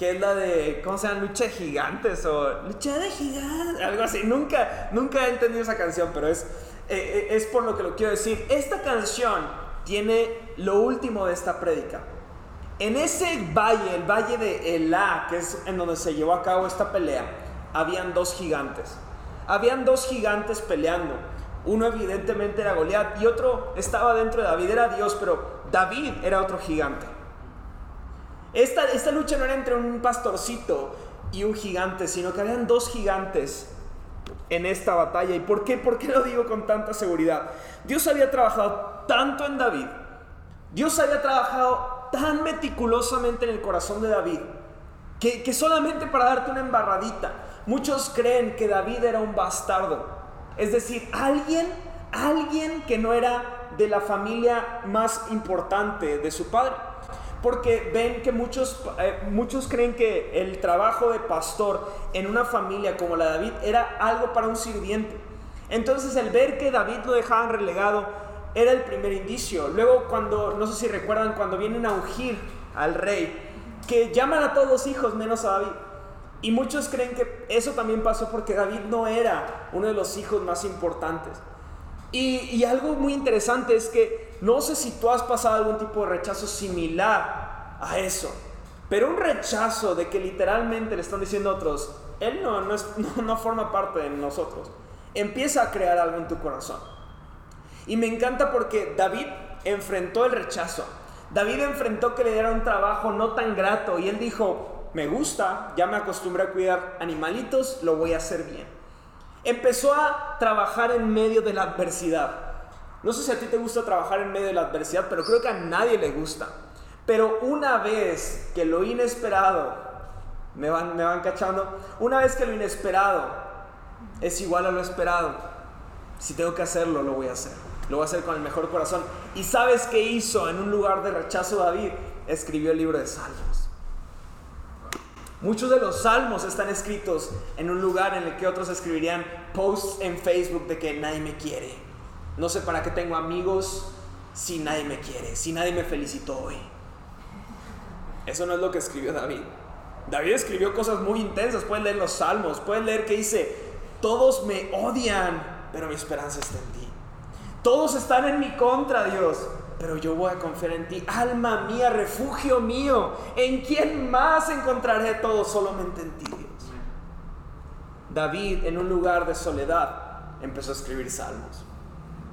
que es la de, ¿cómo se llama? Lucha de gigantes o lucha de gigantes, algo así. Nunca, nunca he entendido esa canción, pero es, eh, eh, es por lo que lo quiero decir. Esta canción tiene lo último de esta prédica. En ese valle, el valle de Elá, que es en donde se llevó a cabo esta pelea, habían dos gigantes. Habían dos gigantes peleando. Uno evidentemente era Goliat y otro estaba dentro de David, era Dios, pero David era otro gigante. Esta, esta lucha no era entre un pastorcito y un gigante, sino que habían dos gigantes en esta batalla. ¿Y por qué? ¿Por qué lo digo con tanta seguridad? Dios había trabajado tanto en David, Dios había trabajado tan meticulosamente en el corazón de David, que, que solamente para darte una embarradita, muchos creen que David era un bastardo. Es decir, alguien, alguien que no era de la familia más importante de su padre porque ven que muchos, eh, muchos creen que el trabajo de pastor en una familia como la de David era algo para un sirviente. Entonces el ver que David lo dejaban relegado era el primer indicio. Luego cuando, no sé si recuerdan, cuando vienen a ungir al rey, que llaman a todos los hijos menos a David. Y muchos creen que eso también pasó porque David no era uno de los hijos más importantes. Y, algo muy interesante es que no sé si tú has pasado algún tipo de rechazo similar a eso, pero un rechazo de que literalmente le están diciendo a otros, él no, no, no, forma parte de nosotros. Empieza a crear algo en tu corazón. Y me encanta porque David enfrentó el rechazo. David enfrentó que le diera un trabajo no tan grato y él dijo, me gusta, ya me acostumbré a cuidar animalitos, lo voy a hacer bien. Empezó a trabajar en medio de la adversidad. No sé si a ti te gusta trabajar en medio de la adversidad, pero creo que a nadie le gusta. Pero una vez que lo inesperado, me van, me van cachando, una vez que lo inesperado es igual a lo esperado, si tengo que hacerlo, lo voy a hacer. Lo voy a hacer con el mejor corazón. ¿Y sabes qué hizo en un lugar de rechazo David? Escribió el libro de Salmos. Muchos de los salmos están escritos en un lugar en el que otros escribirían posts en Facebook de que nadie me quiere no sé para qué tengo amigos si nadie me quiere, si nadie me felicitó hoy. Eso no es lo que escribió David. David escribió cosas muy intensas. Pueden leer los salmos, pueden leer que dice, todos me odian, pero mi esperanza está en ti. Todos están en mi contra, Dios, pero yo voy a confiar en ti. Alma mía, refugio mío, ¿en quién más encontraré todo? Solamente en ti, Dios. David, en un lugar de soledad, empezó a escribir salmos.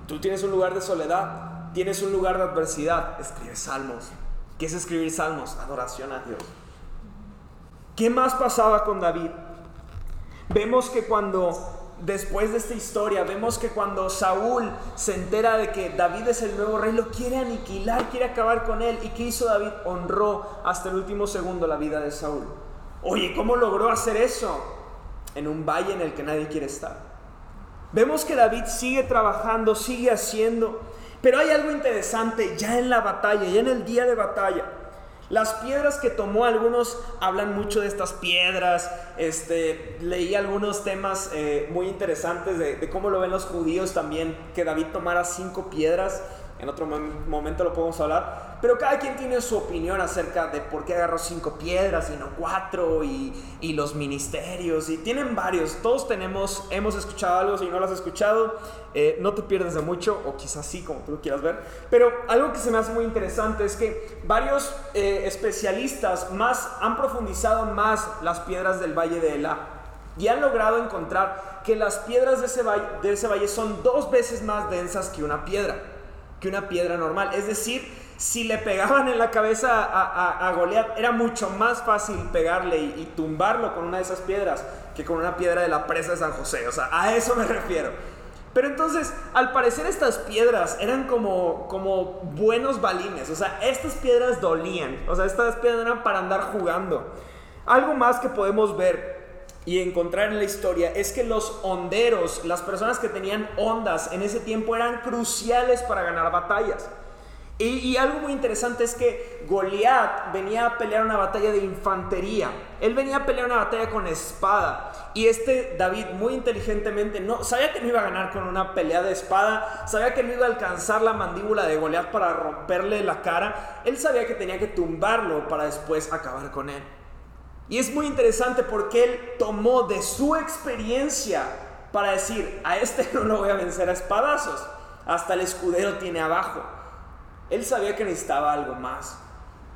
Tú tienes un lugar de soledad, tienes un lugar de adversidad, escribe salmos. ¿Qué es escribir salmos? Adoración a Dios. ¿Qué más pasaba con David? Vemos que cuando, después de esta historia, vemos que cuando Saúl se entera de que David es el nuevo rey, lo quiere aniquilar, quiere acabar con él. ¿Y qué hizo David? Honró hasta el último segundo la vida de Saúl. Oye, ¿cómo logró hacer eso? En un valle en el que nadie quiere estar. Vemos que David sigue trabajando, sigue haciendo, pero hay algo interesante ya en la batalla, ya en el día de batalla. Las piedras que tomó, algunos hablan mucho de estas piedras. Este, leí algunos temas eh, muy interesantes de, de, cómo lo ven los judíos también, que David tomara cinco piedras. En otro momento lo podemos hablar. Pero cada quien tiene su opinión acerca de por qué agarró cinco piedras y no cuatro y, y, los ministerios y tienen varios. Todos tenemos, hemos escuchado algo, si no lo has escuchado, eh, no te pierdes de mucho o quizás sí, como tú lo quieras ver. Pero algo que se me hace muy interesante es que varios eh, especialistas más han profundizado más las piedras del Valle de Elá y han logrado encontrar que las piedras de ese valle, de ese valle son dos veces más densas que una piedra, que una piedra normal. Es decir, si le pegaban en la cabeza a, a, Goliat, era mucho más fácil pegarle y, tumbarlo con una de esas piedras que con una piedra de la presa de San José. O sea, a eso me refiero. Pero entonces, al parecer estas piedras eran como, como buenos balines. O sea, estas piedras dolían. O sea, estas piedras eran para andar jugando. Algo más que podemos ver y encontrar en la historia es que los honderos, las personas que tenían ondas en ese tiempo eran cruciales para ganar batallas. Y, algo muy interesante es que Goliat venía a pelear una batalla de infantería. Él venía a pelear una batalla con espada. Y este David, muy inteligentemente, no, sabía que no iba a ganar con una pelea de espada. Sabía que no iba a alcanzar la mandíbula de Goliat para romperle la cara. Él sabía que tenía que tumbarlo para después acabar con él. Y es muy interesante porque él tomó de su experiencia para decir, a este no lo voy a vencer a espadazos, hasta el escudero tiene abajo. Él sabía que necesitaba algo más.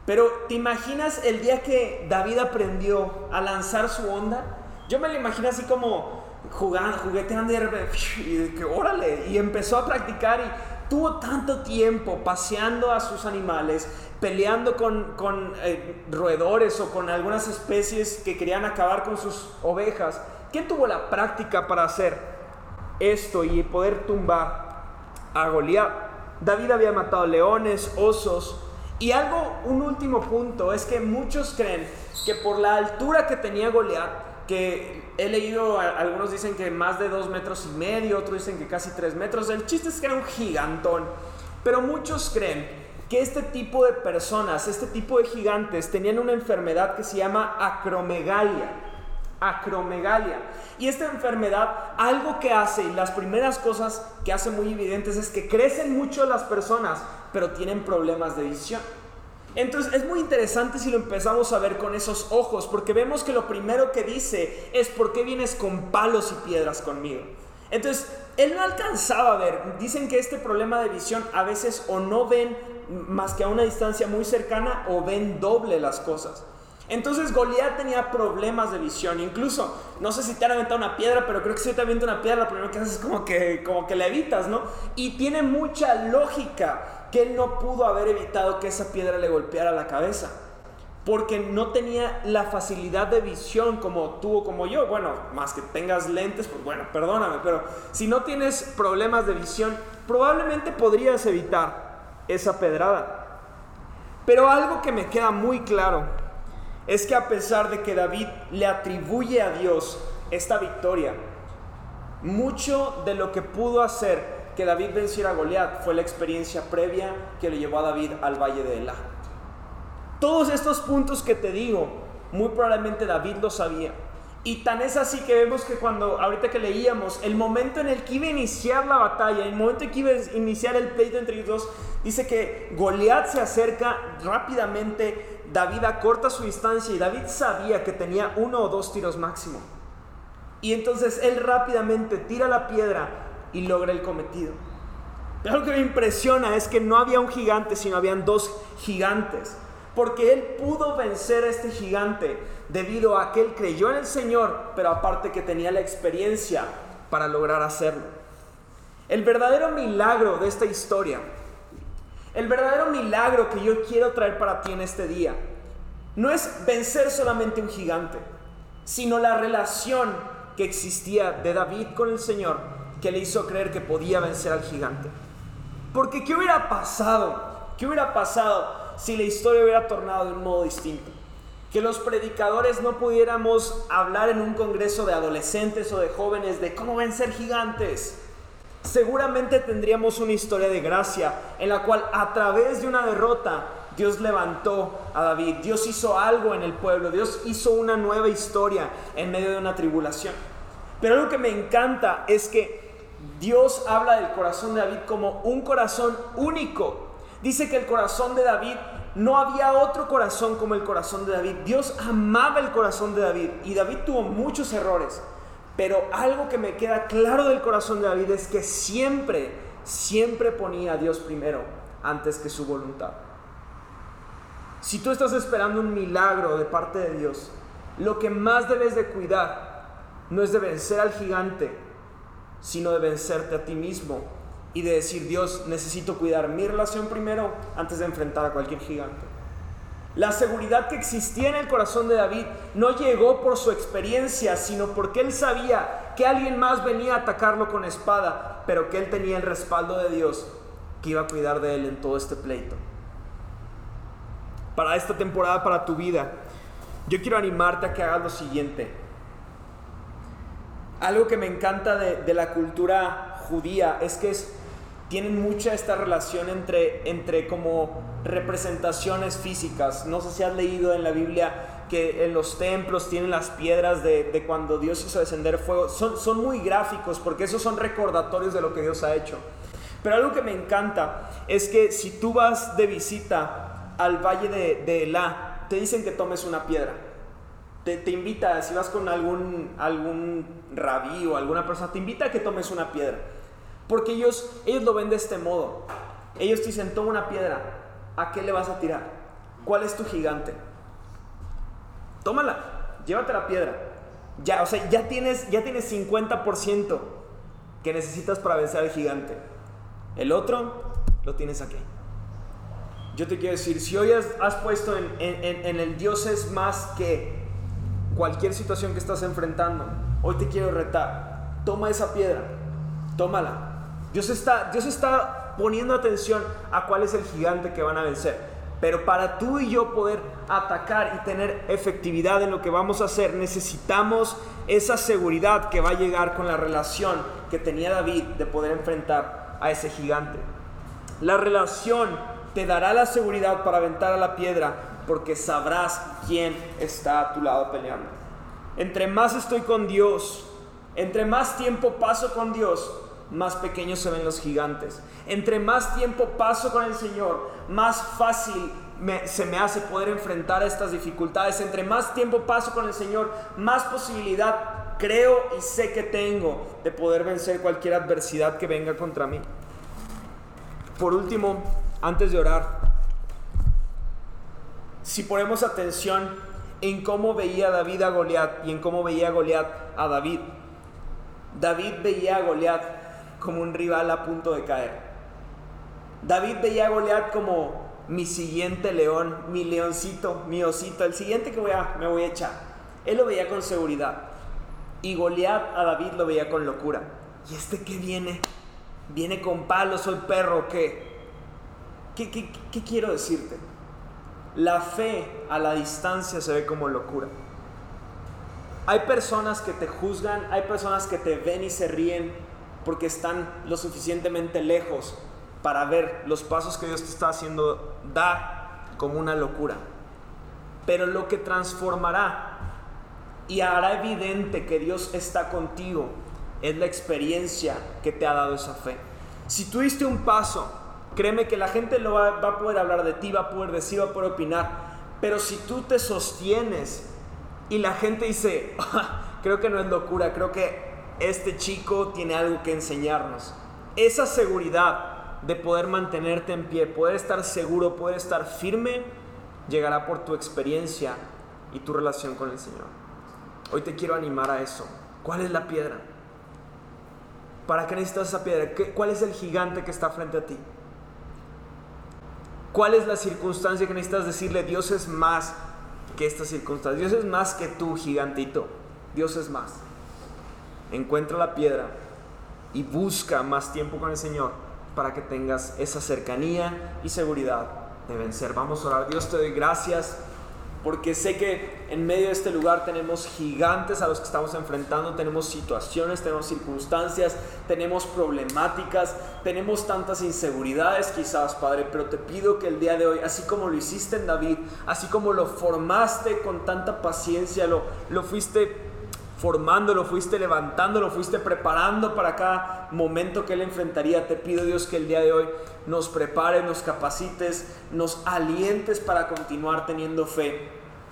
Pero ¿te imaginas el día que David aprendió a lanzar su onda? Yo me lo imagino así como jugando, jugueteando y y que órale, y empezó a practicar y tuvo tanto tiempo paseando a sus animales, peleando con, con eh, roedores o con algunas especies que querían acabar con sus ovejas. ¿Quién tuvo la práctica para hacer esto y poder tumbar a Goliat? David había matado leones, osos, y algo, un último punto, es que muchos creen que por la altura que tenía Goliat, que he leído, algunos dicen que más de dos metros y medio, otros dicen que casi tres metros, el chiste es que era un gigantón, pero muchos creen que este tipo de personas, este tipo de gigantes, tenían una enfermedad que se llama acromegalia. Acromegalia. Y esta enfermedad, algo que hace, y las primeras cosas que hace muy evidentes es que crecen mucho las personas, pero tienen problemas de visión. Entonces es muy interesante si lo empezamos a ver con esos ojos, porque vemos que lo primero que dice es, ¿por qué vienes con palos y piedras conmigo? Entonces, él no alcanzaba a ver. Dicen que este problema de visión a veces o no ven más que a una distancia muy cercana o ven doble las cosas. Entonces Goliat tenía problemas de visión. Incluso, no sé si te han aventado una piedra, pero creo que si te avienta una piedra, lo primero que haces es como que, como que la evitas, ¿no? Y tiene mucha lógica que él no pudo haber evitado que esa piedra le golpeara la cabeza. Porque no tenía la facilidad de visión como tú o como yo. Bueno, más que tengas lentes, pues bueno, perdóname, pero si no tienes problemas de visión, probablemente podrías evitar esa pedrada. Pero algo que me queda muy claro es que a pesar de que David le atribuye a Dios esta victoria, mucho de lo que pudo hacer que David venciera a Goliat fue la experiencia previa que le llevó a David al valle de Elá. Todos estos puntos que te digo, muy probablemente David lo sabía. Y tan es así que vemos que cuando, ahorita que leíamos, el momento en el que iba a iniciar la batalla, el momento en que iba a iniciar el pleito entre ellos dos, dice que Goliat se acerca rápidamente David acorta su distancia y David sabía que tenía uno o dos tiros máximo. Y entonces él rápidamente tira la piedra y logra el cometido. Pero lo que me impresiona es que no había un gigante, sino habían dos gigantes. Porque él pudo vencer a este gigante debido a que él creyó en el Señor, pero aparte que tenía la experiencia para lograr hacerlo. El verdadero milagro de esta historia el verdadero milagro que yo quiero traer para ti en este día no es vencer solamente un gigante, sino la relación que existía de David con el Señor que le hizo creer que podía vencer al gigante. Porque ¿qué hubiera pasado? ¿Qué hubiera pasado si la historia hubiera tornado de un modo distinto? Que los predicadores no pudiéramos hablar en un congreso de adolescentes o de jóvenes de cómo vencer gigantes seguramente tendríamos una historia de gracia en la cual a través de una derrota Dios levantó a David, Dios hizo algo en el pueblo, Dios hizo una nueva historia en medio de una tribulación. Pero algo que me encanta es que Dios habla del corazón de David como un corazón único. Dice que el corazón de David no había otro corazón como el corazón de David. Dios amaba el corazón de David y David tuvo muchos errores. Pero algo que me queda claro del corazón de David es que siempre, siempre ponía a Dios primero antes que su voluntad. Si tú estás esperando un milagro de parte de Dios, lo que más debes de cuidar no es de vencer al gigante, sino de vencerte a ti mismo y de decir, Dios, necesito cuidar mi relación primero antes de enfrentar a cualquier gigante. La seguridad que existía en el corazón de David no llegó por su experiencia, sino porque él sabía que alguien más venía a atacarlo con espada, pero que él tenía el respaldo de Dios que iba a cuidar de él en todo este pleito. Para esta temporada, para tu vida, yo quiero animarte a que hagas lo siguiente. Algo que me encanta de, la cultura judía es que es tienen mucha esta relación entre, entre como representaciones físicas. No sé si has leído en la Biblia que en los templos tienen las piedras de, de cuando Dios hizo descender fuego. Son, son muy gráficos porque esos son recordatorios de lo que Dios ha hecho. Pero algo que me encanta es que si tú vas de visita al valle de, de Elá, te dicen que tomes una piedra. te, te, invita, si vas con algún, algún rabí o alguna persona, te invita a que tomes una piedra. Porque ellos, ellos lo ven de este modo. Ellos te dicen, toma una piedra, ¿a qué le vas a tirar? ¿Cuál es tu gigante? Tómala, llévate la piedra. Ya, o sea, ya tienes, ya tienes 50% que necesitas para vencer al gigante. El otro lo tienes aquí. Yo te quiero decir, si hoy has, puesto en, en el Dios es más que cualquier situación que estás enfrentando, hoy te quiero retar. Toma esa piedra, tómala. Dios está, Dios está poniendo atención a cuál es el gigante que van a vencer. Pero para tú y yo poder atacar y tener efectividad en lo que vamos a hacer, necesitamos esa seguridad que va a llegar con la relación que tenía David de poder enfrentar a ese gigante. La relación te dará la seguridad para aventar a la piedra porque sabrás quién está a tu lado peleando. Entre más estoy con Dios, entre más tiempo paso con Dios, más pequeños se ven los gigantes. Entre más tiempo paso con el Señor, más fácil se me hace poder enfrentar estas dificultades. Entre más tiempo paso con el Señor, más posibilidad creo y sé que tengo de poder vencer cualquier adversidad que venga contra mí. Por último, antes de orar, si ponemos atención en cómo veía David a Goliat y en cómo veía Goliat a David, David veía a Goliat como un rival a punto de caer. David veía a Goliat como mi siguiente león, mi leoncito, mi osito, el siguiente que voy a, me voy a echar. Él lo veía con seguridad. Y Goliat a David lo veía con locura. ¿Y este qué viene? ¿Viene con palos, soy perro? ¿Qué, qué, qué quiero decirte? La fe a la distancia se ve como locura. Hay personas que te juzgan, hay personas que te ven y se ríen porque están lo suficientemente lejos para ver los pasos que Dios te está haciendo da como una locura. Pero lo que transformará y hará evidente que Dios está contigo es la experiencia que te ha dado esa fe. Si tú diste un paso, créeme que la gente lo va, va a poder hablar de ti, va a poder decir, va a poder opinar. Pero si tú te sostienes y la gente dice, ah, creo que no es locura, creo que este chico tiene algo que enseñarnos. Esa seguridad de poder mantenerte en pie, poder estar seguro, poder estar firme, llegará por tu experiencia y tu relación con el Señor. Hoy te quiero animar a eso. ¿Cuál es la piedra? ¿Para qué necesitas esa piedra? ¿Cuál es el gigante que está frente a ti? ¿Cuál es la circunstancia que necesitas decirle? Dios es más que esta circunstancia. Dios es más que tú, gigantito. Dios es más encuentra la piedra y busca más tiempo con el Señor para que tengas esa cercanía y seguridad de vencer. Vamos a orar. Dios te doy gracias porque sé que en medio de este lugar tenemos gigantes a los que estamos enfrentando, tenemos situaciones, tenemos circunstancias, tenemos problemáticas, tenemos tantas inseguridades quizás, Padre, pero te pido que el día de hoy, así como lo hiciste en David, así como lo formaste con tanta paciencia, lo, lo fuiste formándolo, fuiste levantándolo, fuiste preparando para cada momento que Él enfrentaría. Te pido Dios que el día de hoy nos prepares, nos capacites, nos alientes para continuar teniendo fe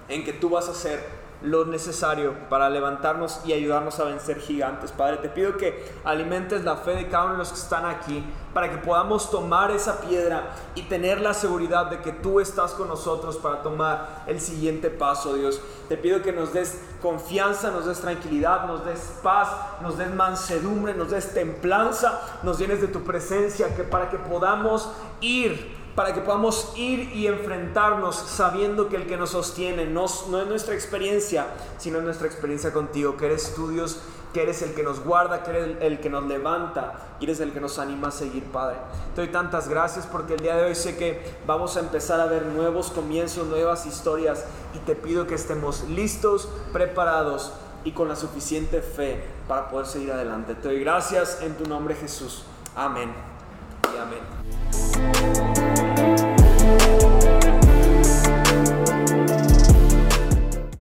en que tú vas a hacer lo necesario para levantarnos y ayudarnos a vencer gigantes. Padre, te pido que alimentes la fe de cada uno de los que están aquí para que podamos tomar esa piedra y tener la seguridad de que tú estás con nosotros para tomar el siguiente paso, Dios. Te pido que nos des confianza, nos des tranquilidad, nos des paz, nos des mansedumbre, nos des templanza, nos llenes de tu presencia, que para que podamos ir para que podamos ir y enfrentarnos sabiendo que el que nos sostiene no, no es nuestra experiencia, sino nuestra experiencia contigo, que eres tu Dios, que eres el que nos guarda, que eres el, que nos levanta y eres el que nos anima a seguir, Padre. Te doy tantas gracias porque el día de hoy sé que vamos a empezar a ver nuevos comienzos, nuevas historias y te pido que estemos listos, preparados y con la suficiente fe para poder seguir adelante. Te doy gracias en tu nombre Jesús. Amén y amén.